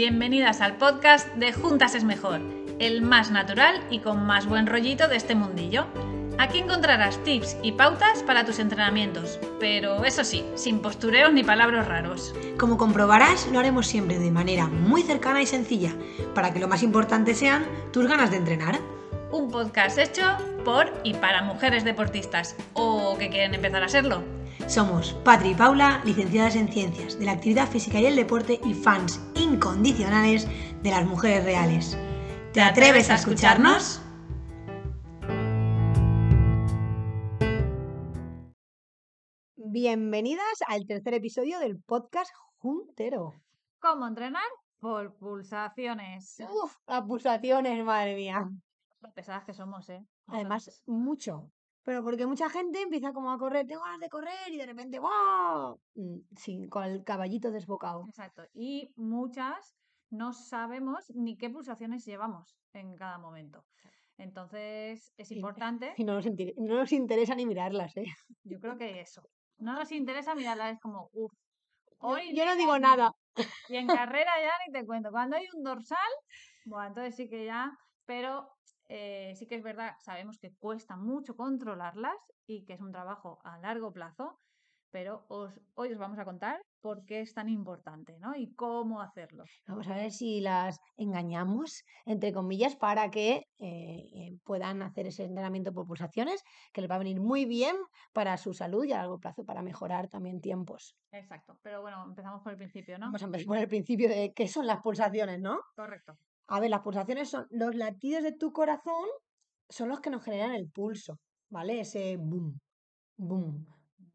bienvenidas al podcast de Juntas es Mejor, el más natural y con más buen rollito de este mundillo. Aquí encontrarás tips y pautas para tus entrenamientos, pero eso sí, sin postureos ni palabras raros. Como comprobarás, lo haremos siempre de manera muy cercana y sencilla, para que lo más importante sean tus ganas de entrenar. Un podcast hecho por y para mujeres deportistas o que quieren empezar a serlo. Somos Patri y Paula, licenciadas en Ciencias de la Actividad Física y el Deporte y fans incondicionales de las mujeres reales. ¿Te atreves a escucharnos? Bienvenidas al tercer episodio del podcast Juntero. ¿Cómo entrenar? Por pulsaciones. Uf, a pulsaciones, madre mía. Lo pesadas que somos, ¿eh? Además, mucho. Pero porque mucha gente empieza como a correr, tengo ganas de correr y de repente, ¡wow! Mm, Sí, con el caballito desbocado. Exacto. Y muchas no sabemos ni qué pulsaciones llevamos en cada momento. Entonces es importante, Y no nos, inter- no nos interesa ni mirarlas, ¿eh? yo creo que eso. No nos interesa mirarla, es como, uff. Yo, Hoy yo no digo aquí". nada. Y en carrera ya ni te cuento. Cuando hay un dorsal, bueno, entonces sí que ya, pero eh, sí que es verdad, sabemos que cuesta mucho controlarlas y que es un trabajo a largo plazo, pero os, hoy os vamos a contar por qué es tan importante, ¿no? Y cómo hacerlo. Vamos a ver si las engañamos, entre comillas, para que eh, eh, puedan hacer ese entrenamiento por pulsaciones, que les va a venir muy bien para su salud y a largo plazo para mejorar también tiempos. Exacto. Pero bueno, empezamos por el principio, ¿no? Vamos a empezar por el principio de qué son las pulsaciones, ¿no? Correcto. A ver, las pulsaciones son los latidos de tu corazón, son los que nos generan el pulso, ¿vale? Ese boom, boom,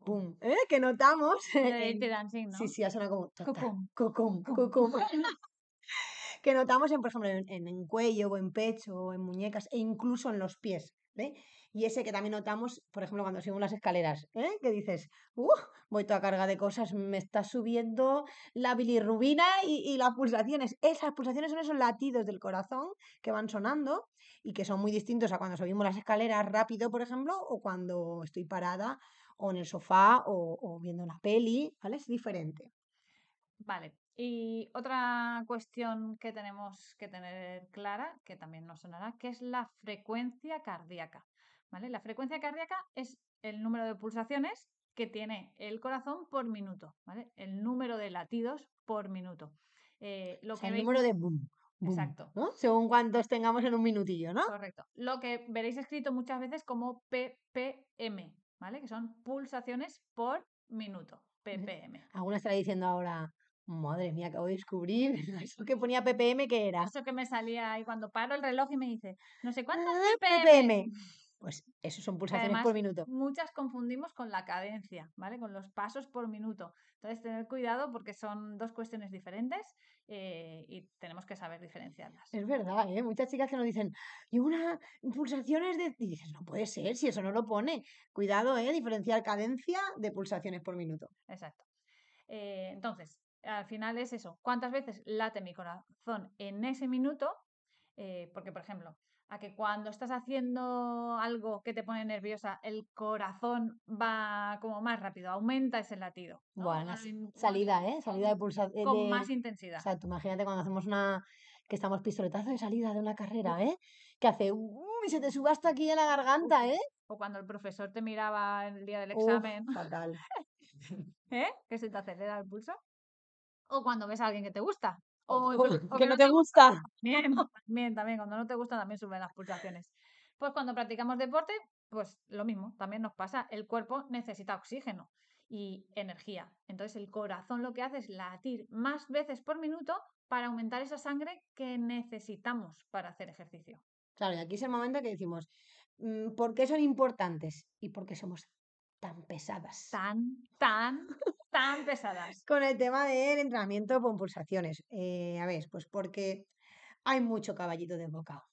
boom, ¿eh? Que notamos. De Dancing, ¿no? Sí, sí, ha sonado como Cucum. cucum, cucum. que notamos en, por ejemplo, en- en cuello o en pecho o en muñecas e incluso en los pies, Y ese que también notamos, por ejemplo, cuando subimos las escaleras, ¿eh? Que dices, ¡uh! Voy toda carga de cosas, me está subiendo la bilirrubina y, y las pulsaciones. Esas pulsaciones son esos latidos del corazón que van sonando y que son muy distintos a cuando subimos las escaleras rápido, por ejemplo, o cuando estoy parada o en el sofá o, o viendo una peli, ¿vale? Es diferente. Vale. Y otra cuestión que tenemos que tener clara, que también nos sonará, que es la frecuencia cardíaca. ¿Vale? La frecuencia cardíaca es el número de pulsaciones que tiene el corazón por minuto, ¿vale? El número de latidos por minuto. Eh, lo O sea, que el veis- número de boom, boom, Exacto. ¿no? Según cuántos tengamos en un minutillo, ¿no? Correcto. Lo que veréis escrito muchas veces como ppm, ¿vale? Que son pulsaciones por minuto, ppm. Alguna estará diciendo ahora, madre mía, acabo de descubrir, eso que ponía ppm, ¿qué era? Eso que me salía ahí cuando paro el reloj y me dice, no sé cuántos Ah, ppm. Pues eso son pulsaciones además por minuto. muchas confundimos con la cadencia, ¿vale? Con los pasos por minuto. Entonces, tener cuidado porque son dos cuestiones diferentes eh, y tenemos que saber diferenciarlas. Es verdad, ¿eh? Muchas chicas que nos dicen, y una pulsaciones de... Y dices, no puede ser, si eso no lo pone. Cuidado, ¿eh? Diferenciar cadencia de pulsaciones por minuto. Exacto. Eh, entonces, al final es eso. ¿Cuántas veces late mi corazón en ese minuto? Eh, porque, por ejemplo, a que cuando estás haciendo algo que te pone nerviosa, el corazón va como más rápido, aumenta ese latido. ¿no? Bueno, salida, ¿eh? Salida de pulsaciones. con más intensidad. Exacto, imagínate cuando hacemos una, que estamos pistoletazo de salida de una carrera, ¿eh? Que hace, "Uh", y se te sube hasta aquí en la garganta, ¿eh? O cuando el profesor te miraba el día del Uf, examen, fatal. ¿eh? Que se te acelera el pulso. O cuando ves a alguien que te gusta. O, O- inclu- o que no te gusta. También, también, también, cuando no te gusta también suben las pulsaciones. Pues cuando practicamos deporte, pues lo mismo, también nos pasa, el cuerpo necesita oxígeno y energía. Entonces el corazón lo que hace es latir más veces por minuto para aumentar esa sangre que necesitamos para hacer ejercicio. Claro, y aquí es el momento que decimos, mm, ¿por qué son importantes? Y por qué somos tan pesadas. Tan, tan, tan pesadas. Con el tema del entrenamiento con pulsaciones. Eh, a ver, pues porque hay mucho caballito desbocado.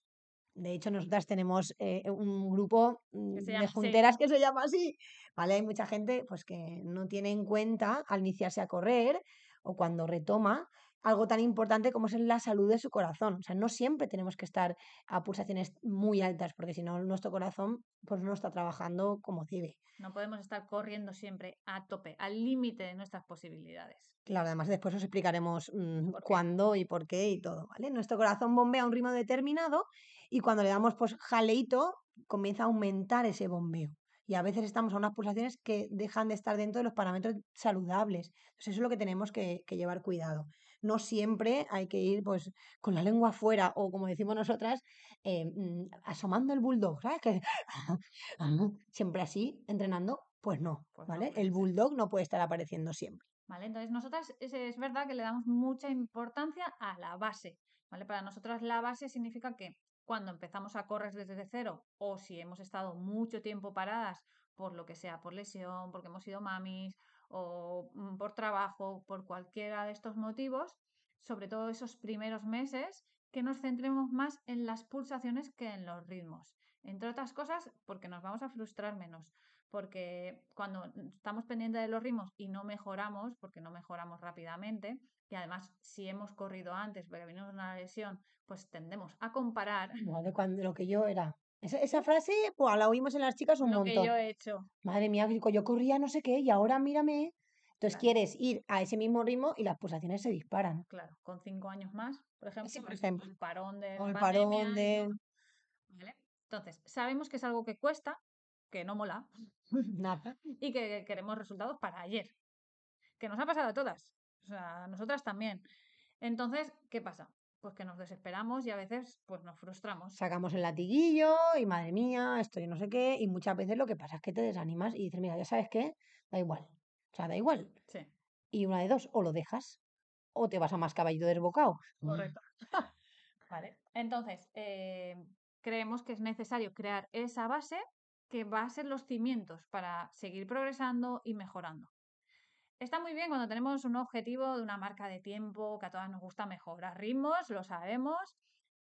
De hecho, nosotras tenemos eh, un grupo mm, de junteras que se llama así. ¿Vale? Hay mucha gente pues, que no tiene en cuenta al iniciarse a correr o cuando retoma algo tan importante como es la salud de su corazón. O sea, no siempre tenemos que estar a pulsaciones muy altas, porque si no, nuestro corazón pues no está trabajando como debe. No podemos estar corriendo siempre a tope, al límite de nuestras posibilidades. Claro, además después os explicaremos mm, ¿Por qué? cuándo y por qué y todo, ¿vale? Nuestro corazón bombea a un ritmo determinado y cuando le damos pues jaleito comienza a aumentar ese bombeo. Y a veces estamos a unas pulsaciones que dejan de estar dentro de los parámetros saludables. Entonces eso es lo que tenemos que, que llevar cuidado. No siempre hay que ir pues con la lengua afuera o como decimos nosotras, eh, mm, asomando el bulldog, ¿sabes? Que siempre así, entrenando, pues no, Pues ¿vale? puede El ser. bulldog no puede estar apareciendo siempre. ¿Vale? Entonces, nosotras es, es verdad que le damos mucha importancia a la base, ¿vale? Para nosotras la base significa que cuando empezamos a correr desde cero o si hemos estado mucho tiempo paradas por lo que sea, por lesión, porque hemos sido mamis o mm, por trabajo, por cualquiera de estos motivos, sobre todo esos primeros meses, que nos centremos más en las pulsaciones que en los ritmos. Entre otras cosas, porque nos vamos a frustrar menos porque cuando estamos pendientes de los ritmos y no mejoramos, porque no mejoramos rápidamente, y además si hemos corrido antes, porque venimos una lesión, pues tendemos a comparar Madre, cuando lo que yo era. Esa, esa frase, pues la oímos en las chicas un lo que montón. yo he hecho. Madre mía, yo corría no sé qué y ahora mírame. Entonces Claro. quieres ir a ese mismo ritmo y las pulsaciones se disparan. Claro, con cinco años más, por ejemplo, Sí, por pues, ejemplo. el parón de O el pandemia parón de... Entonces, sabemos que es algo que cuesta, que no mola Nada. y que queremos resultados para ayer, que nos ha pasado a todas, o sea, a nosotras también. Entonces, ¿qué pasa? Pues que nos desesperamos y a veces pues nos frustramos. Sacamos el latiguillo y madre mía, esto y no sé qué. Y muchas veces lo que pasa es que te desanimas y dices, mira, ya sabes qué, da igual. O sea, da igual. Sí, Y una de dos, o lo dejas o te vas a más caballito desbocado. correcto. Vale. Entonces, eh, creemos que es necesario crear esa base que va a ser los cimientos para seguir progresando y mejorando. Está muy bien cuando tenemos un objetivo de una marca de tiempo, que a todas nos gusta mejorar ritmos, lo sabemos,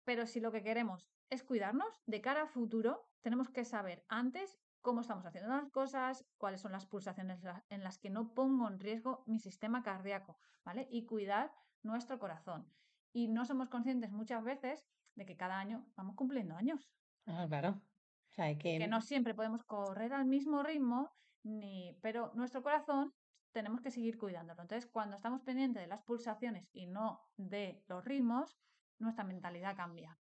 pero si lo que queremos es cuidarnos de cara a futuro, tenemos que saber antes cómo estamos haciendo las cosas, cuáles son las pulsaciones en las que no pongo en riesgo mi sistema cardíaco, ¿vale? Y cuidar nuestro corazón. Y no somos conscientes muchas veces de que cada año vamos cumpliendo años Ah, claro. O sea, que que no siempre podemos correr al mismo ritmo, ni, pero nuestro corazón tenemos que seguir cuidándolo. Entonces, cuando estamos pendientes de las pulsaciones y no de los ritmos, nuestra mentalidad cambia.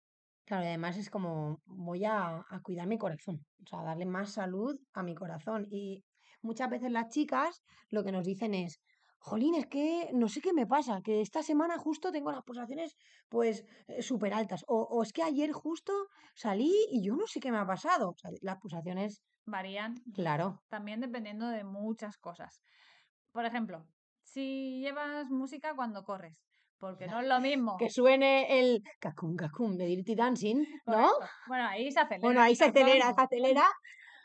Claro, y además es como voy a, a cuidar mi corazón, o sea, darle más salud a mi corazón. Y muchas veces las chicas lo que nos dicen es, Jolín, es que no sé qué me pasa, que esta semana justo tengo las pulsaciones pues súper altas. O, o es que ayer justo salí y yo no sé qué me ha pasado. O sea, las pulsaciones, Varían claro, también dependiendo de muchas cosas. Por ejemplo, si llevas música cuando corres, porque no es lo mismo. que suene el cacum cacum de Dirty Dancing, ¿no? Correcto. Bueno, ahí se acelera. Bueno, ahí se acelera, se acelera.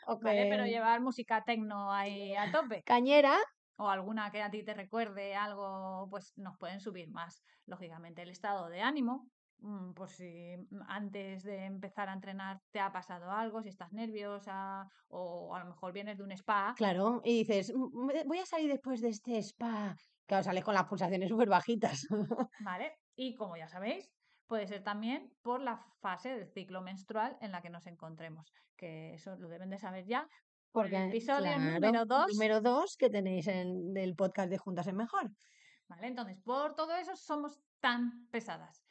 o ¿vale? Pero llevar música tecno ahí a tope. Cañera, o alguna que a ti te recuerde algo, pues nos pueden subir más, lógicamente, el estado de ánimo. Mm, Por si antes de empezar a entrenar te ha pasado algo, si estás nerviosa o a lo mejor vienes de un spa, claro, y dices, "Mm, me- voy a salir después de este spa. Claro, sales con las pulsaciones súper bajitas. ¿vale? Y como ya sabéis, puede ser también por la fase del ciclo menstrual en la que nos encontremos, que eso lo deben de saber ya por el Porque, episodio claro, número 2 número dos que tenéis en el podcast de Juntas es Mejor. ¿Vale? Entonces, por todo eso somos tan pesadas.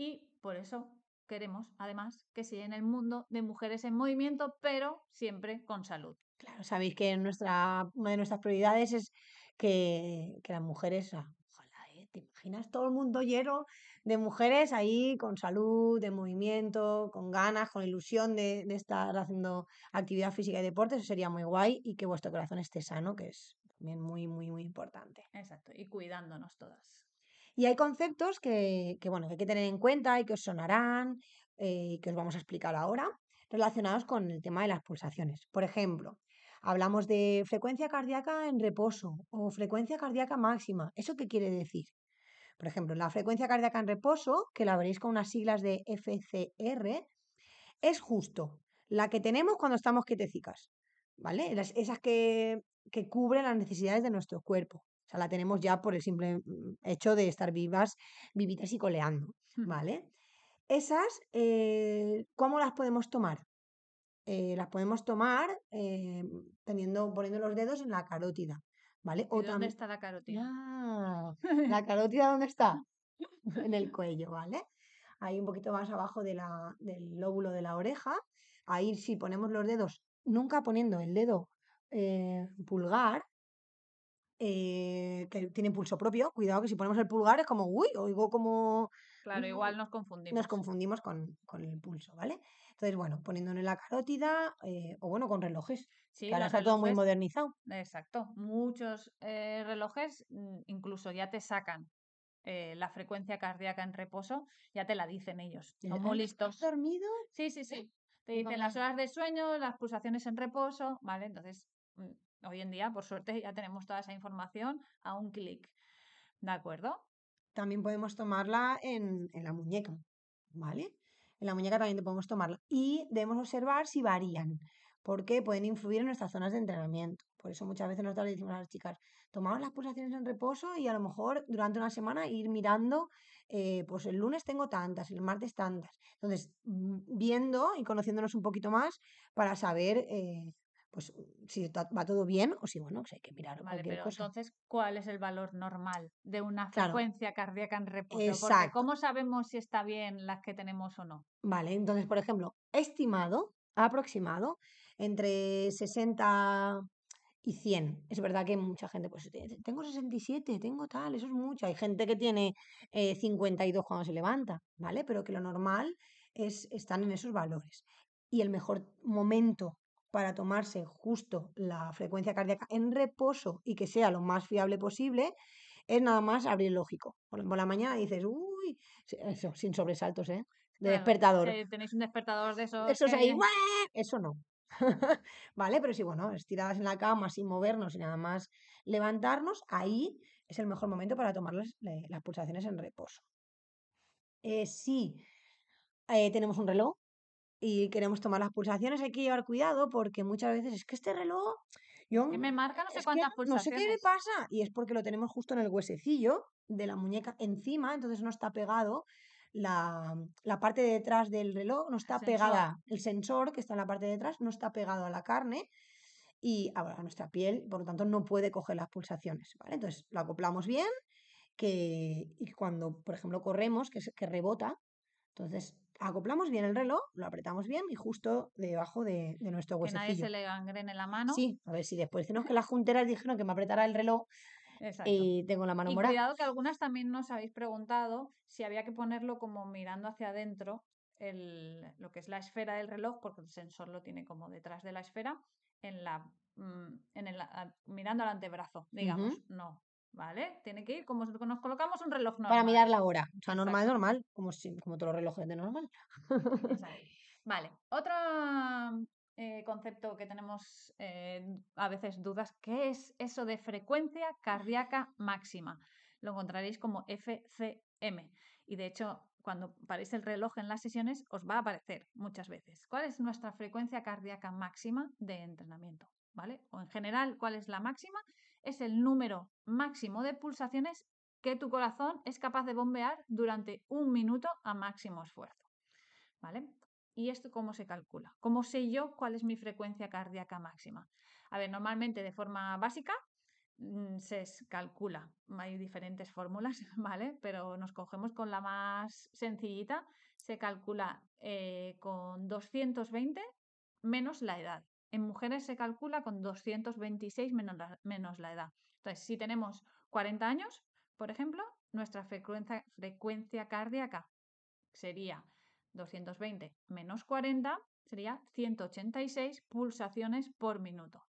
Y por eso queremos, además, que siga en el mundo de mujeres en movimiento, pero siempre con salud. Claro, sabéis que nuestra, una de nuestras prioridades es que, que las mujeres, ojalá, ¿eh? ¿Te imaginas todo el mundo lleno de mujeres ahí con salud, de movimiento, con ganas, con ilusión de, de estar haciendo actividad física y deporte? Eso sería muy guay y que vuestro corazón esté sano, que es también muy, muy, muy importante. Exacto. Y cuidándonos todas. Y hay conceptos que, que, bueno, que hay que tener en cuenta y que os sonarán eh, y que os vamos a explicar ahora, relacionados con el tema de las pulsaciones. Por ejemplo, hablamos de frecuencia cardíaca en reposo o frecuencia cardíaca máxima. ¿Eso qué quiere decir? Por ejemplo, la frecuencia cardíaca en reposo, que la veréis con unas siglas de FCR, es justo la que tenemos cuando estamos quietecicas, ¿vale? Esas que, que cubren las necesidades de nuestro cuerpo. Sea, la tenemos ya por el simple mm, hecho de estar vivas, vivitas y coleando, ¿vale? Esas, eh, ¿cómo las podemos tomar? Eh, las podemos tomar eh, teniendo, poniendo los dedos en la carótida, ¿vale? ¿Y dónde está la carótida? Ah, ¿La carótida dónde está? En el cuello, ¿vale? Ahí un poquito más abajo de la, del lóbulo de la oreja. Ahí si ponemos los dedos, nunca poniendo el dedo pulgar, que tiene pulso propio. Cuidado que si ponemos el pulgar es como, uy, oigo como... Claro, igual nos confundimos. Nos confundimos con, con el pulso, ¿vale? Entonces, bueno, poniéndolo en la carótida eh, o bueno, con relojes. Sí, ahora está todo muy modernizado. Exacto. Muchos eh, relojes mm, incluso ya te sacan eh, la frecuencia cardíaca en reposo, ya te la dicen ellos. Son listos. ¿Has dormido? Sí, sí, sí. Te dicen las horas de sueño, las pulsaciones en reposo, ¿vale? Entonces, mm, hoy en día, por suerte, ya tenemos toda esa información a un clic. ¿De acuerdo? También podemos tomarla en, la muñeca, ¿vale? En la muñeca también podemos tomarla. Y debemos observar si varían, porque pueden influir en nuestras zonas de entrenamiento. Por eso muchas veces nosotros le decimos a las chicas, tomamos las pulsaciones en reposo y a lo mejor durante una semana ir mirando, eh, pues el lunes tengo tantas, el martes tantas. Entonces, mm, viendo y conociéndonos un poquito más para saber eh, pues si va todo bien o si, bueno, hay que mirar vale, pero Entonces, ¿cuál es el valor normal de una frecuencia cardíaca en reposo? Exacto. ¿cómo sabemos si está bien las que tenemos o no? Vale, entonces, por ejemplo, estimado, aproximado, entre 60 y 100. Es verdad que mucha gente, pues, tengo 67, tengo tal, eso es mucho. Hay gente que tiene 52 eh, cuando se levanta, ¿vale? Pero que lo normal es, están en esos valores. Y el mejor momento para tomarse justo la frecuencia cardíaca en reposo y que sea lo más fiable posible, es nada más abrir lógico. Por la mañana dices, uy, eso, sin sobresaltos, ¿eh? De despertador. tenéis un despertador de esos. Eso ahí, eso no. ¿Vale? Pero sí, bueno, estiradas en la cama sin movernos y nada más levantarnos, ahí es el mejor momento para tomar las, las pulsaciones en reposo. Eh, si eh, tenemos un reloj, y queremos tomar las pulsaciones, hay que llevar cuidado porque muchas veces es que este reloj... Yo, que me marca no sé cuántas pulsaciones. No sé qué le pasa y es porque lo tenemos justo en el huesecillo de la muñeca encima, entonces no está pegado la, parte de detrás del reloj, no está pegada, el sensor que está en la parte de detrás no está pegado a la carne y a, nuestra piel, por lo tanto no puede coger las pulsaciones, ¿vale? Entonces lo acoplamos bien que, y cuando, por ejemplo, corremos, que, que rebota, entonces acoplamos bien el reloj, lo apretamos bien y justo debajo de, nuestro huesecillo. Que nadie se le gangrene la mano. Sí, a ver si después decimos que las junteras dijeron que me apretara el reloj y tengo la mano y morada. cuidado que algunas también nos habéis preguntado si había que ponerlo como mirando hacia adentro el, lo que es la esfera del reloj, porque el sensor lo tiene como detrás de la esfera, en la, mm, en el, mirando al antebrazo, digamos. No, ¿Vale? Tiene que ir como nos colocamos un reloj normal. Para mirar la hora. O sea, normal, normal, como, si, como todos los relojes de normal. Vale. Otro eh, concepto que tenemos eh, a veces dudas, ¿qué es eso de frecuencia cardíaca máxima? Lo encontraréis como FCM. Y de hecho, cuando paréis el reloj en las sesiones, os va a aparecer muchas veces. ¿Cuál es nuestra frecuencia cardíaca máxima de entrenamiento? ¿Vale? O en general, ¿cuál es la máxima? Es el número máximo de pulsaciones que tu corazón es capaz de bombear durante un minuto a máximo esfuerzo. ¿Vale? ¿Y esto cómo se calcula? ¿Cómo sé yo cuál es mi frecuencia cardíaca máxima? A ver, normalmente de forma básica mm, se calcula, hay diferentes fórmulas, ¿vale? Pero nos cogemos con la más sencillita, se calcula eh, con 220 menos la edad. En mujeres se calcula con 226 menos la, menos la edad. Entonces, si tenemos 40 años, por ejemplo, nuestra frecuencia, frecuencia cardíaca sería 220 menos 40, sería 186 pulsaciones por minuto.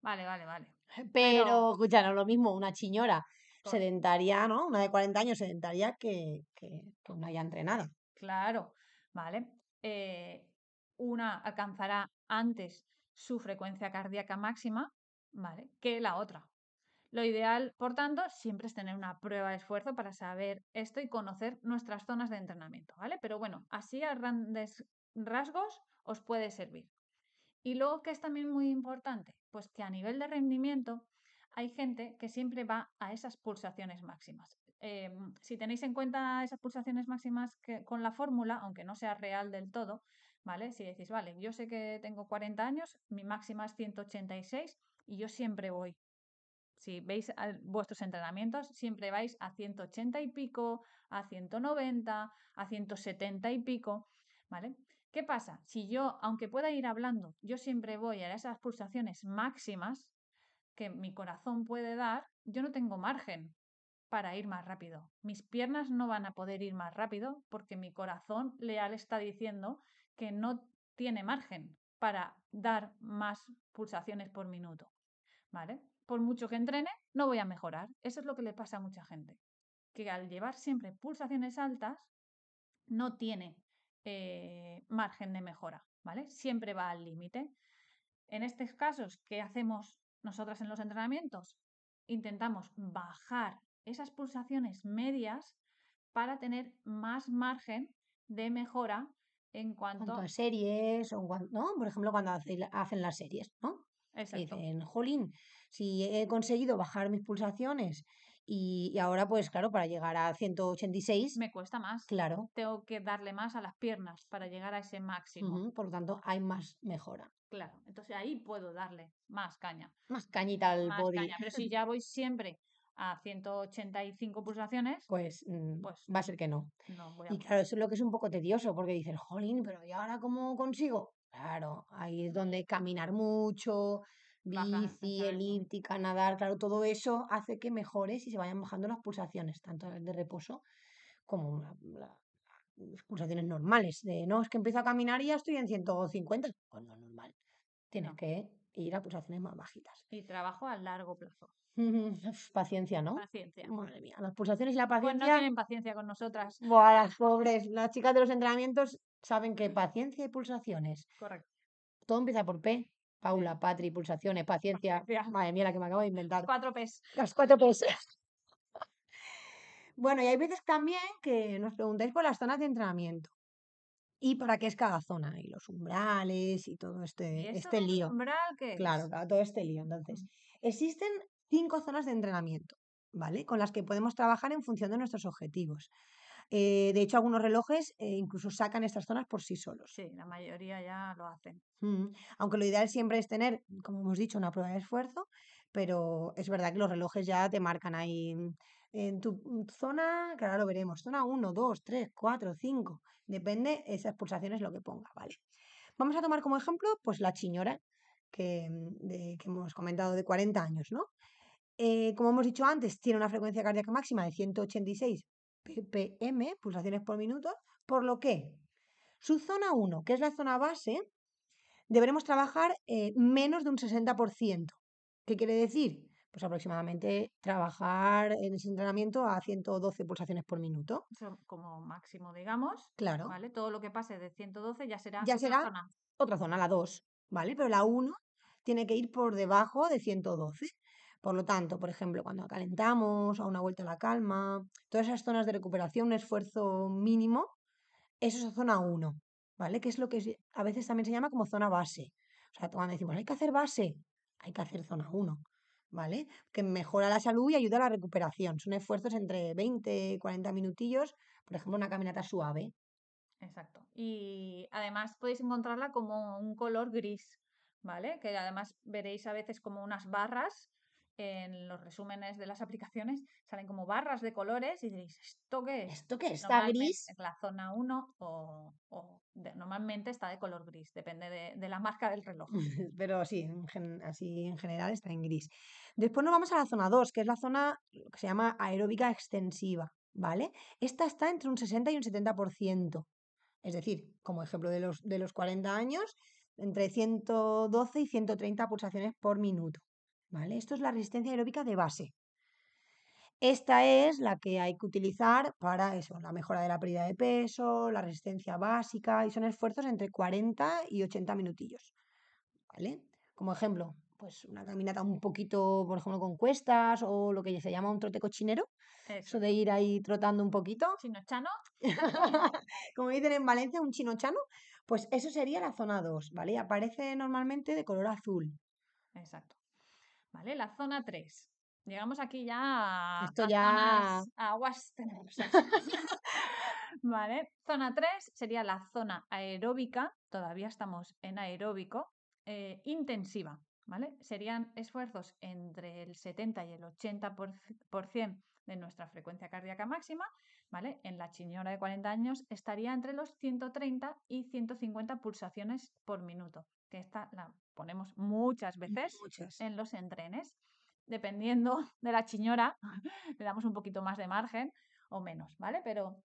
Vale, vale, vale. Pero, escucha, no es lo mismo una chiñora sedentaria, ¿no? Una de 40 años sedentaria que, que, que una ya entrenada. Claro, vale. Eh, una alcanzará antes su frecuencia cardíaca máxima, ¿vale? Que la otra. Lo ideal, por tanto, siempre es tener una prueba de esfuerzo para saber esto y conocer nuestras zonas de entrenamiento, ¿vale? Pero bueno, así a grandes rasgos os puede servir. Y luego, que es también muy importante, pues que a nivel de rendimiento hay gente que siempre va a esas pulsaciones máximas. Em, si tenéis en cuenta esas pulsaciones máximas que, con la fórmula, aunque no sea real del todo, ¿vale? Si decís, vale, yo sé que tengo 40 años, mi máxima es 186 y yo siempre voy. Si veis vuestros entrenamientos, siempre vais a 180 y pico, a 190, a 170 y pico, ¿vale? ¿Qué pasa? Si yo, aunque pueda ir hablando, yo siempre voy a esas pulsaciones máximas que mi corazón puede dar, yo no tengo margen para ir más rápido. Mis piernas no van a poder ir más rápido porque mi corazón leal está diciendo que no tiene margen para dar más pulsaciones por minuto. ¿Vale? Por mucho que entrene, no voy a mejorar. Eso es lo que le pasa a mucha gente. Que al llevar siempre pulsaciones altas, no tiene eh, margen de mejora. ¿Vale? Siempre va al límite. En estos casos, ¿qué hacemos nosotras en los entrenamientos? Intentamos bajar esas pulsaciones medias para tener más margen de mejora en cuanto, a series, o ¿no? Por ejemplo, cuando hacen las series, ¿no? Exacto. Dicen, jolín, si he conseguido bajar mis pulsaciones y, ahora, pues claro, para llegar a 186... Me cuesta más. Claro. Tengo que darle más a las piernas para llegar a ese máximo. por lo tanto, hay más mejora. Claro, entonces ahí puedo darle más caña. Más cañita al más body. Caña. Pero si ya voy siempre a 185 pulsaciones, pues, mm, pues va a ser que no. no y claro, eso es lo que es un poco tedioso, porque dices, jolín, pero ¿y ahora cómo consigo? Claro, ahí es donde caminar mucho, bici, elíptica, nadar, claro, todo eso hace que mejores y se vayan bajando las pulsaciones, tanto de reposo como las pulsaciones normales. De no, es que empiezo a caminar y ya estoy en 150. Pues no es normal. Tienes que ir a pulsaciones más bajitas. Y trabajo a largo plazo. Paciencia, ¿no? Paciencia. Madre mía, las pulsaciones y la Pues paciencia. no tienen paciencia con nosotras. Buah, las pobres, las chicas de los entrenamientos saben que paciencia y pulsaciones. Correcto. Todo empieza por P. Paula, Patri, pulsaciones, paciencia. Madre mía, la que me acabo de inventar. Cuatro P's. Las cuatro P's. bueno, y hay veces también que nos preguntáis por las zonas de entrenamiento. ¿Y para qué es cada zona? Y los umbrales y todo este, este lío. ¿Umbral qué Claro, todo este lío. Entonces, existen cinco zonas de entrenamiento, ¿vale? Con las que podemos trabajar en función de nuestros objetivos. Eh, de hecho, algunos relojes eh, incluso sacan estas zonas por sí solos. Sí, la mayoría ya lo hacen. Mm, aunque lo ideal siempre es tener, como hemos dicho, una prueba de esfuerzo, pero es verdad que los relojes ya te marcan ahí en tu, zona, que ahora lo veremos, zona 1, 2, 3, 4, 5, depende esas pulsaciones lo que ponga, ¿vale? Vamos a tomar como ejemplo, pues la chiñora que, que hemos comentado de 40 años, ¿no? Eh, como hemos dicho antes, tiene una frecuencia cardíaca máxima de 186 ppm, pulsaciones por minuto, por lo que su zona 1, que es la zona base, deberemos trabajar eh, menos de un 60%. ¿Qué quiere decir? Pues aproximadamente trabajar en ese entrenamiento a 112 pulsaciones por minuto. como máximo, digamos. Claro. ¿vale? Todo lo que pase de 112 ya será, ya otra será zona. otra zona, la 2, ¿vale? Pero la 1 tiene que ir por debajo de 112. Por lo tanto, por ejemplo, cuando calentamos, a una vuelta a la calma, todas esas zonas de recuperación, un esfuerzo mínimo, eso es zona 1, ¿vale? Que es lo que a veces también se llama como zona base. O sea, cuando decimos hay que hacer base, hay que hacer zona 1, ¿vale? Que mejora la salud y ayuda a la recuperación. Son esfuerzos entre 20 y 40 minutillos, por ejemplo, una caminata suave. Exacto. Y además podéis encontrarla como un color gris, ¿vale? Que además veréis a veces como unas barras en los resúmenes de las aplicaciones salen como barras de colores y diréis, ¿esto qué es? ¿Esto qué ¿Está gris? Es la zona 1 o, normalmente está de color gris, depende de, la marca del reloj. Pero sí, así en general está en gris. Después nos vamos a la zona 2, que es la zona que se llama aeróbica extensiva, ¿vale? Esta está entre un 60 y un 70%. Es decir, como ejemplo de los, de los 40 años, entre 112 y 130 pulsaciones por minuto. ¿Vale? Esto es la resistencia aeróbica de base. Esta es la que hay que utilizar para eso, la mejora de la pérdida de peso, la resistencia básica, y son esfuerzos entre 40 y 80 minutillos. ¿Vale? Como ejemplo, pues una caminata un poquito, por ejemplo, con cuestas o lo que se llama un trote cochinero. Eso, de ir ahí trotando un poquito. Chino chano. Como dicen en Valencia, un chino chano. Pues eso sería la zona 2, ¿vale? Aparece normalmente de color azul. Exacto. ¿Vale? La zona 3. Llegamos aquí ya a, Esto ya- zonas- a aguas tenebrosas. ¿Vale? Zona 3 sería la zona aeróbica, todavía estamos en aeróbico, eh, intensiva, ¿vale? Serían esfuerzos entre el 70 y el 80% de nuestra frecuencia cardíaca máxima, ¿vale? En la chiñora de 40 años estaría entre los 130 y 150 pulsaciones por minuto, que esta la ponemos muchas veces Muchas. en los entrenes. Dependiendo de la chiñora, le damos un poquito más de margen o menos, ¿vale? Pero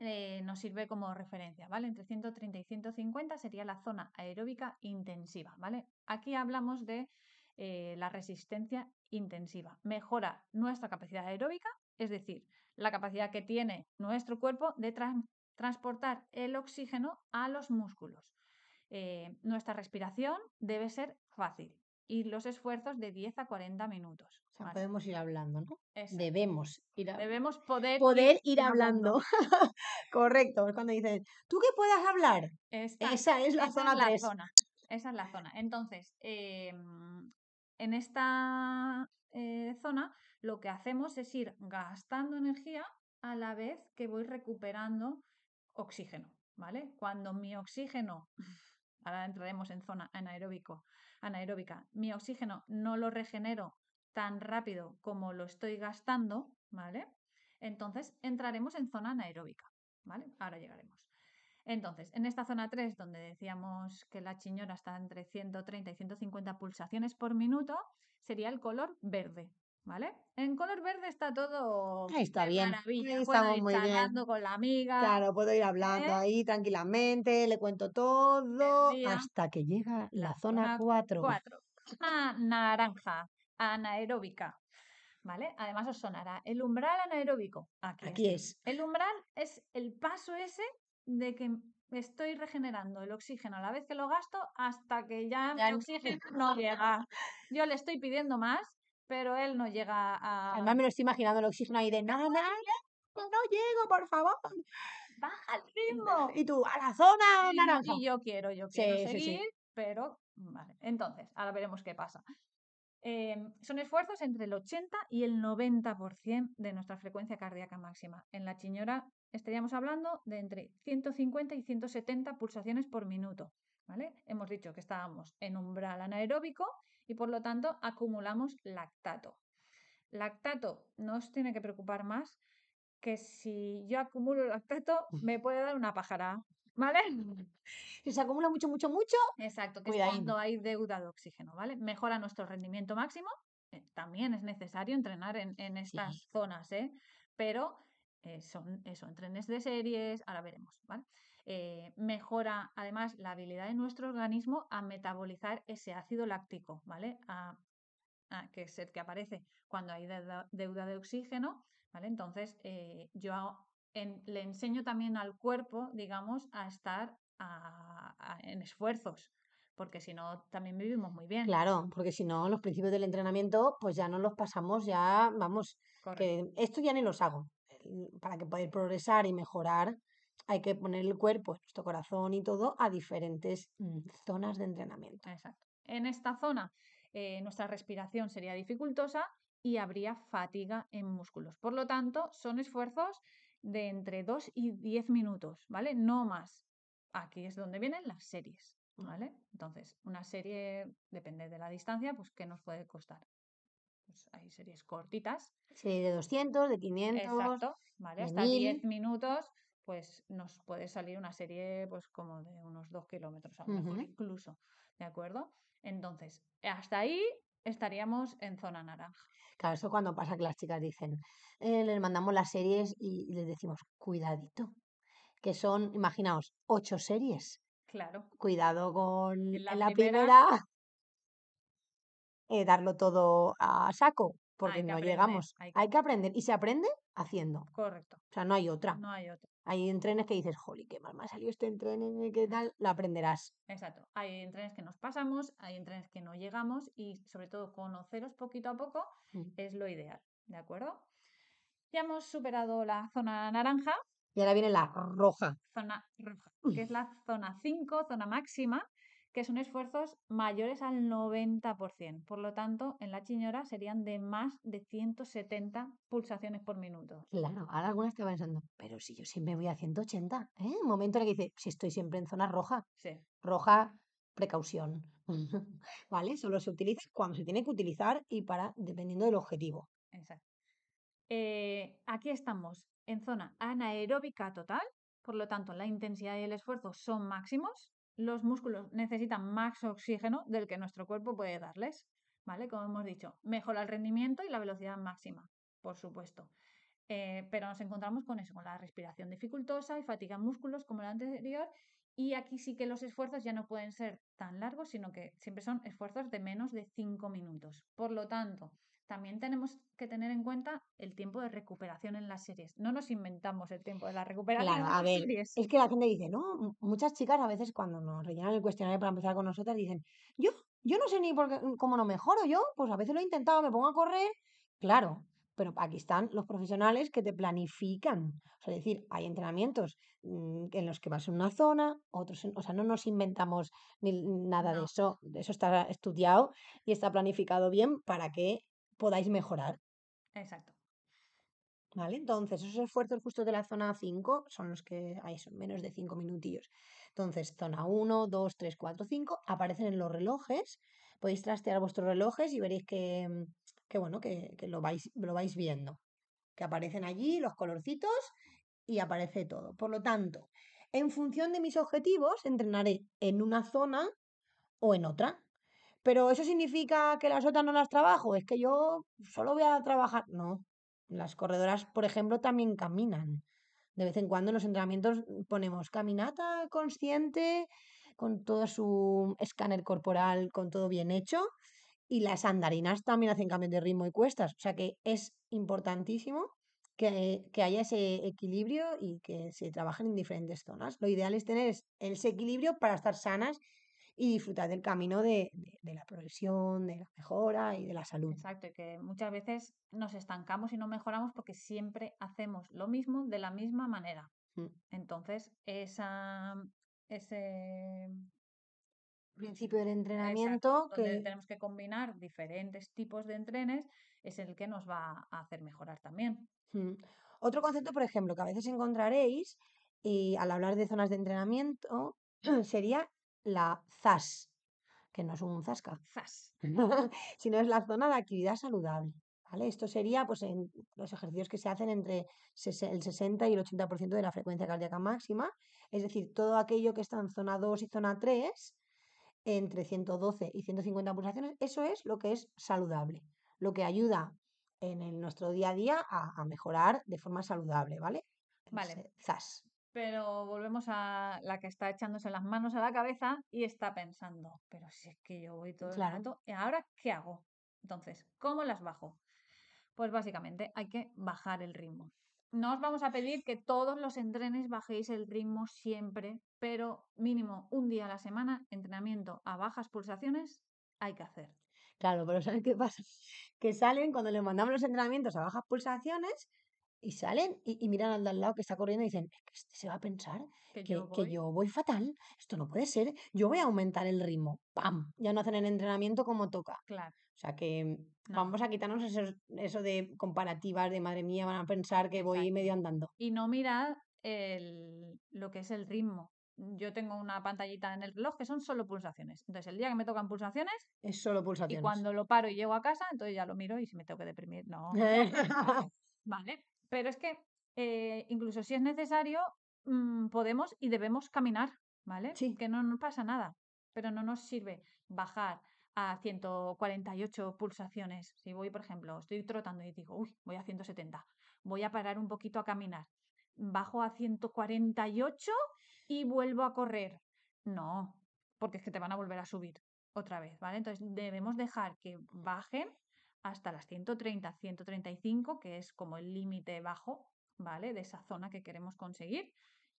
eh, nos sirve como referencia, ¿vale? Entre 130 y 150 sería la zona aeróbica intensiva, ¿vale? Aquí hablamos de eh, la resistencia intensiva. Mejora nuestra capacidad aeróbica, es decir, la capacidad que tiene nuestro cuerpo de tran- transportar el oxígeno a los músculos. Eh, nuestra respiración debe ser fácil y los esfuerzos de 10 a 40 minutos. O sea, ¿vale? podemos ir hablando, ¿no? Eso. Debemos ir hablando. Debemos poder, Poder ir hablando. Correcto. Es cuando dicen, ¿tú que puedas hablar? Esta- Esa es la esa zona es la 3. zona. Esa es la zona. Entonces, em, en esta eh, zona lo que hacemos es ir gastando energía a la vez que voy recuperando oxígeno, ¿vale? Cuando mi oxígeno, ahora entraremos en zona anaeróbico, anaeróbica, mi oxígeno no lo regenero tan rápido como lo estoy gastando, ¿vale? Entonces entraremos en zona anaeróbica, ¿vale? Ahora llegaremos. Entonces, en esta zona 3, donde decíamos que la chiñora está entre 130 y 150 pulsaciones por minuto, sería el color verde, ¿vale? En color verde está todo Ahí está de bien. maravilla. Ahí Puedo ir muy bien. charlando con la amiga. Claro, puedo ir hablando ¿eh? ahí tranquilamente, le cuento todo hasta que llega la, La zona zona 4. 4. Ah, naranja, anaeróbica. ¿Vale? Además os sonará el umbral anaeróbico. Aquí, Aquí es. El umbral es el paso ese de que estoy regenerando el oxígeno a la vez que lo gasto hasta que ya, Ya mi no- oxígeno no llega. Yo le estoy pidiendo más, pero él no llega a... Además me lo estoy imaginando el oxígeno ahí de nada, no llego, por favor. ¡Baja el ritmo! Y tú, a la zona Y- naranja. Y yo quiero, yo Sí, quiero sí, sí. seguir, pero vale. Entonces, ahora veremos qué pasa. Em, son esfuerzos entre el 80 y el 90% de nuestra frecuencia cardíaca máxima. En la chiñora estaríamos hablando de entre 150 y 170 pulsaciones por minuto. ¿Vale? Hemos dicho que estábamos en umbral anaeróbico y por lo tanto acumulamos lactato. Lactato no os tiene que preocupar más que si yo acumulo lactato me puede dar una pájara. ¿Vale? Si se acumula mucho, mucho, mucho, Exacto, que es Cuidadín. cuando hay deuda de oxígeno, ¿vale? Mejora nuestro rendimiento máximo. eh, también es necesario entrenar en, en estas Sí. zonas, ¿eh? Pero eh, son eso, entrenes de series, ahora veremos, ¿vale? Eh, mejora además la habilidad de nuestro organismo a metabolizar ese ácido láctico, ¿vale? A- a- que es el que aparece cuando hay deuda, deuda de oxígeno, ¿vale? Entonces, eh, yo en- le enseño también al cuerpo, digamos, a estar a- en esfuerzos, porque si no, también vivimos muy bien. claro, porque si no, los principios del entrenamiento, pues ya no los pasamos, ya, vamos, Correcto. que esto ya ni los hago. Para que poder progresar y mejorar, hay que poner el cuerpo, nuestro corazón y todo a diferentes mm, zonas de entrenamiento. Exacto. En esta zona, eh, nuestra respiración sería dificultosa y habría fatiga en músculos. Por lo tanto, son esfuerzos de entre 2 y 10 minutos, ¿vale? No más. Aquí es donde vienen las series, Mm. ¿vale? Entonces, una serie, depende de la distancia, pues, ¿qué nos puede costar? Pues hay series cortitas, Sí, de 200, de 500, exacto, ¿vale? de Hasta 1000. 10 minutos, pues nos puede salir una serie, pues, como de unos 2 kilómetros, a lo mejor incluso, ¿de acuerdo? Entonces, hasta ahí estaríamos en zona naranja. Claro, eso cuando pasa que las chicas dicen, eh, les mandamos las series y les decimos, cuidadito, que son, imaginaos, ocho series. Claro, Cuidado con la primera- primera, eh, darlo todo a saco, porque no aprender, llegamos. hay que Hay que aprender y se aprende haciendo. correcto, O sea, no hay otra. no hay otro. Hay entrenes que dices, joli, qué mal me ha salido este entrene, qué tal, lo aprenderás. Exacto. Hay entrenes que nos pasamos, hay entrenes que no llegamos y sobre todo conoceros poquito a poco Mm. es lo ideal, ¿de acuerdo? Ya hemos superado la zona naranja, Y ahora viene la roja. zona roja, que es la zona 5, zona máxima, que son esfuerzos mayores al 90%. Por lo tanto, en la chiñora serían de más de 170 pulsaciones por minuto. Claro, ahora alguna está pensando, pero si yo siempre voy a 180, ¿eh? Un momento en el que dice, si estoy siempre en zona roja, Sí, roja, precaución, ¿vale? Solo se utiliza cuando se tiene que utilizar y para, dependiendo del objetivo. exacto. Eh, aquí estamos en zona anaeróbica total, por lo tanto, la intensidad y el esfuerzo son máximos. Los músculos necesitan más oxígeno del que nuestro cuerpo puede darles, ¿vale? Como hemos dicho, mejora el rendimiento y la velocidad máxima, por supuesto. Eh, pero nos encontramos con eso, con la respiración dificultosa y fatiga en músculos como la anterior. Y aquí sí que los esfuerzos ya no pueden ser tan largos, sino que siempre son esfuerzos de menos de 5 minutos. Por lo tanto, también tenemos que tener en cuenta el tiempo de recuperación en las series. No nos inventamos el tiempo de la recuperación Claro, en a las ver, series. es que la gente dice, ¿no? Muchas chicas a veces cuando nos rellenan el cuestionario para empezar con nosotras dicen, yo, yo no sé ni por qué, cómo no mejoro yo, pues a veces lo he intentado, me pongo a correr, claro, pero aquí están los profesionales que te planifican. O sea, es decir, hay entrenamientos mm, en los que vas en una zona, otros, en- o sea, no nos inventamos ni nada de eso, eso está estudiado y está planificado bien para que podáis mejorar. Exacto. ¿Vale? Entonces, esos esfuerzos justo de la zona 5 son los que hay, son menos de 5 minutillos. Entonces, zona 1, 2, 3, 4, 5 aparecen en los relojes. Podéis trastear vuestros relojes y veréis que, mm, que bueno, que, que lo vais, lo vais viendo. Que aparecen allí los colorcitos y aparece todo. Por lo tanto, en función de mis objetivos, entrenaré en una zona o en otra. Pero ¿eso significa que las otras no las trabajo? Es que yo solo voy a trabajar. No, las corredoras, por ejemplo, también caminan. De vez en cuando en los entrenamientos ponemos caminata consciente, con todo su escáner corporal, con todo bien hecho. Y las andarinas también hacen cambios de ritmo y cuestas. O sea que es importantísimo que, que haya ese equilibrio y que se trabajen en diferentes zonas. Lo ideal es tener es- ese equilibrio para estar sanas y disfrutar del camino de, de- de la progresión, de la mejora y de la salud. Exacto, y que muchas veces nos estancamos y no mejoramos porque siempre hacemos lo mismo de la misma manera. Mm. Entonces, esa, ese Principio del entrenamiento que tenemos que combinar diferentes tipos de entrenes es el que nos va a hacer mejorar también. Mm. Otro concepto, por ejemplo, que a veces encontraréis y al hablar de zonas de entrenamiento sería la ZAS, que no es un zasca, ¡Zas! sino es la zona de actividad saludable. ¿vale? Esto sería pues, en los ejercicios que se hacen entre el 60 y el 80% de la frecuencia cardíaca máxima, es decir, todo aquello que está en zona 2 y zona 3, entre 112 y 150 pulsaciones, eso es lo que es saludable, lo que ayuda en el- nuestro día a día a, a mejorar de forma saludable, ¿vale? Vale. ZAS. Pero volvemos a la que está echándose las manos a la cabeza y está pensando, pero si es que yo voy todo el rato, ¿y ahora qué hago? Entonces, ¿cómo las bajo? Pues básicamente hay que bajar el ritmo. No os vamos a pedir que todos los entrenes bajéis el ritmo siempre, pero mínimo un día a la semana, entrenamiento a bajas pulsaciones, hay que hacer. Claro, pero ¿sabes qué pasa? Que salen cuando les mandamos los entrenamientos a bajas pulsaciones y salen y, y miran al de al lado que está corriendo y dicen, es que este se va a pensar Que que, yo que voy. yo voy fatal, esto no puede ser, yo voy a aumentar el ritmo, ¡pam! Ya no hacen el entrenamiento como toca. Claro, O sea que no. vamos a quitarnos esos- eso de comparativas de madre mía, van a pensar que voy Exacto. medio andando. Y no mirad el- lo que es el ritmo. Yo tengo una pantallita en el reloj que son solo pulsaciones. Entonces, el día que me tocan pulsaciones Es solo y pulsaciones. cuando lo paro y llego a casa, entonces ya lo miro y si me tengo que deprimir, no. Vale, pero es que eh, incluso si es necesario, mm, podemos y debemos caminar, ¿vale? Sí. Que no nos pasa nada, pero no nos sirve bajar a 148 pulsaciones. Si voy, por ejemplo, estoy trotando y digo, uy, voy a 170, voy a parar un poquito a caminar, bajo a 148 y vuelvo a correr. No, porque es que te van a volver a subir otra vez, ¿vale? Entonces debemos dejar que bajen hasta las 130, 135, que es como el límite bajo, ¿vale? De esa zona que queremos conseguir.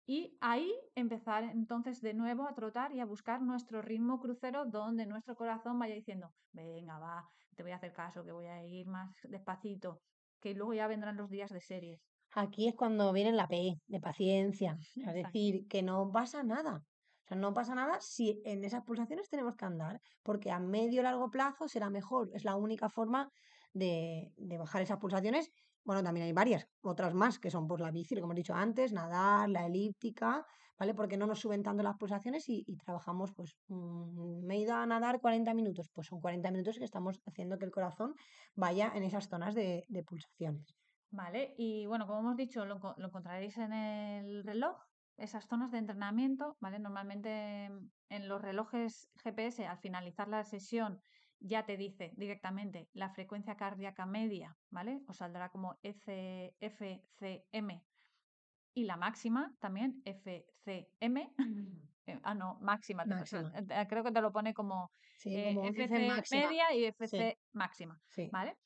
Y ahí empezar entonces de nuevo a trotar y a buscar nuestro ritmo crucero donde nuestro corazón vaya diciendo, venga, va, te voy a hacer caso, que voy a ir más despacito, que luego ya vendrán los días de series. Aquí es cuando viene la P de paciencia. Es decir, que no pasa nada. O sea, no pasa nada si en esas pulsaciones tenemos que andar, porque a medio largo plazo será mejor. Es la única forma de, de bajar esas pulsaciones. Bueno, también hay varias, otras más, que son pues la bici, que hemos dicho antes, nadar, la elíptica, ¿vale? Porque no nos suben tanto las pulsaciones y, trabajamos, pues, mm, me he ido a nadar 40 minutos, pues son 40 minutos que estamos haciendo que el corazón vaya en esas zonas de, de pulsaciones. Vale, y bueno, como hemos dicho, lo, lo encontraréis en el reloj, esas zonas de entrenamiento, ¿vale? Normalmente mm, en los relojes GPS, al finalizar la sesión, ya te dice directamente la frecuencia cardíaca media, ¿vale? Os saldrá como FCM y la máxima también, FCM. Eh, ah, no, máxima, eh, creo que te lo pone como Sí, eh, como FC media y FC máxima. Sí. ¿vale?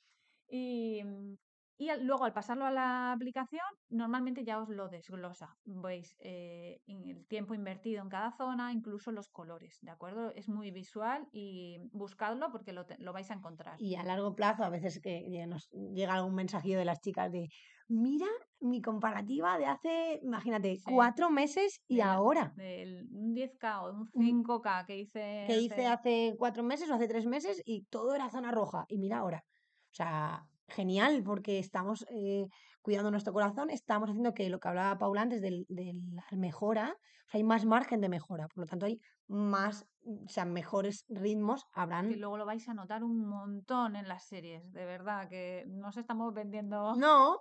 Y, mm, y al- luego al pasarlo a la aplicación, normalmente ya os lo desglosa. Veis eh, el tiempo invertido en cada zona, incluso los colores, ¿de acuerdo? Es muy visual y buscadlo porque lo, lo vais a encontrar. Y a largo plazo, a veces que nos llega algún mensajillo de las chicas de, mira mi comparativa de hace, imagínate, Sí. cuatro meses y De ahora. Del un 10K o un Un- 5K que hice. Que hice hace cuatro meses o hace tres meses y todo era zona roja. Y mira ahora. O sea, genial, porque estamos eh, cuidando nuestro corazón, estamos haciendo que lo que hablaba Paula antes del- de, la mejora, o sea, hay más margen de mejora, por lo tanto hay más, o sea, mejores ritmos habrán. que luego lo vais a notar un montón en las series, de verdad, que nos estamos vendiendo No,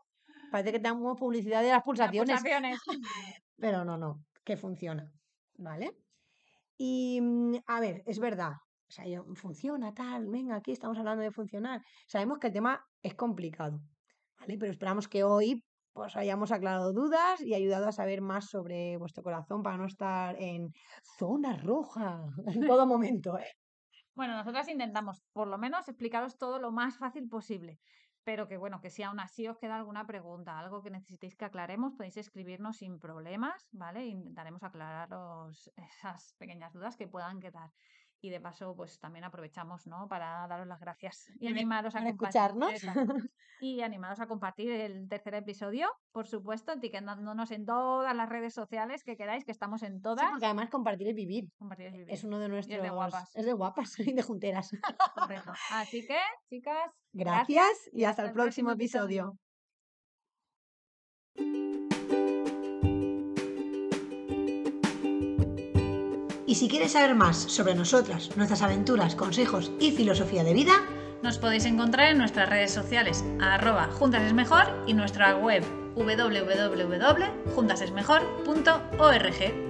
parece que tenemos publicidad de las las pulsaciones. pulsaciones. Pero no, no, que funciona, ¿vale? Y mm, a ver, es verdad, o sea, funciona tal, venga, aquí estamos hablando de funcionar. Sabemos que el tema es complicado, ¿vale? Pero esperamos que hoy pues hayamos aclarado dudas y ayudado a saber más sobre vuestro corazón para no estar en zona roja en todo momento, ¿eh? Bueno, nosotras intentamos por lo menos explicaros todo lo más fácil posible, pero que bueno, que si aún así os queda alguna pregunta, algo que necesitéis que aclaremos, podéis escribirnos sin problemas, ¿vale? Intentaremos aclararos esas pequeñas dudas que puedan quedar. Y de paso, pues también aprovechamos, ¿no? Para daros las gracias y animaros a escucharnos. Y animaros a compartir el tercer episodio, por supuesto, etiquetándonos en todas las redes sociales que queráis, que estamos en Sí, todas. porque además compartir es vivir. Compartir es vivir. Es uno de nuestros... guapas. Es de guapas y de junteras. Correcto. Así que, chicas, Gracias y hasta el próximo episodio. Si quieres saber más sobre nosotras, nuestras aventuras, consejos y filosofía de vida, Nos podéis encontrar en nuestras redes sociales, arroba y nuestra web www.juntasesmejor.org.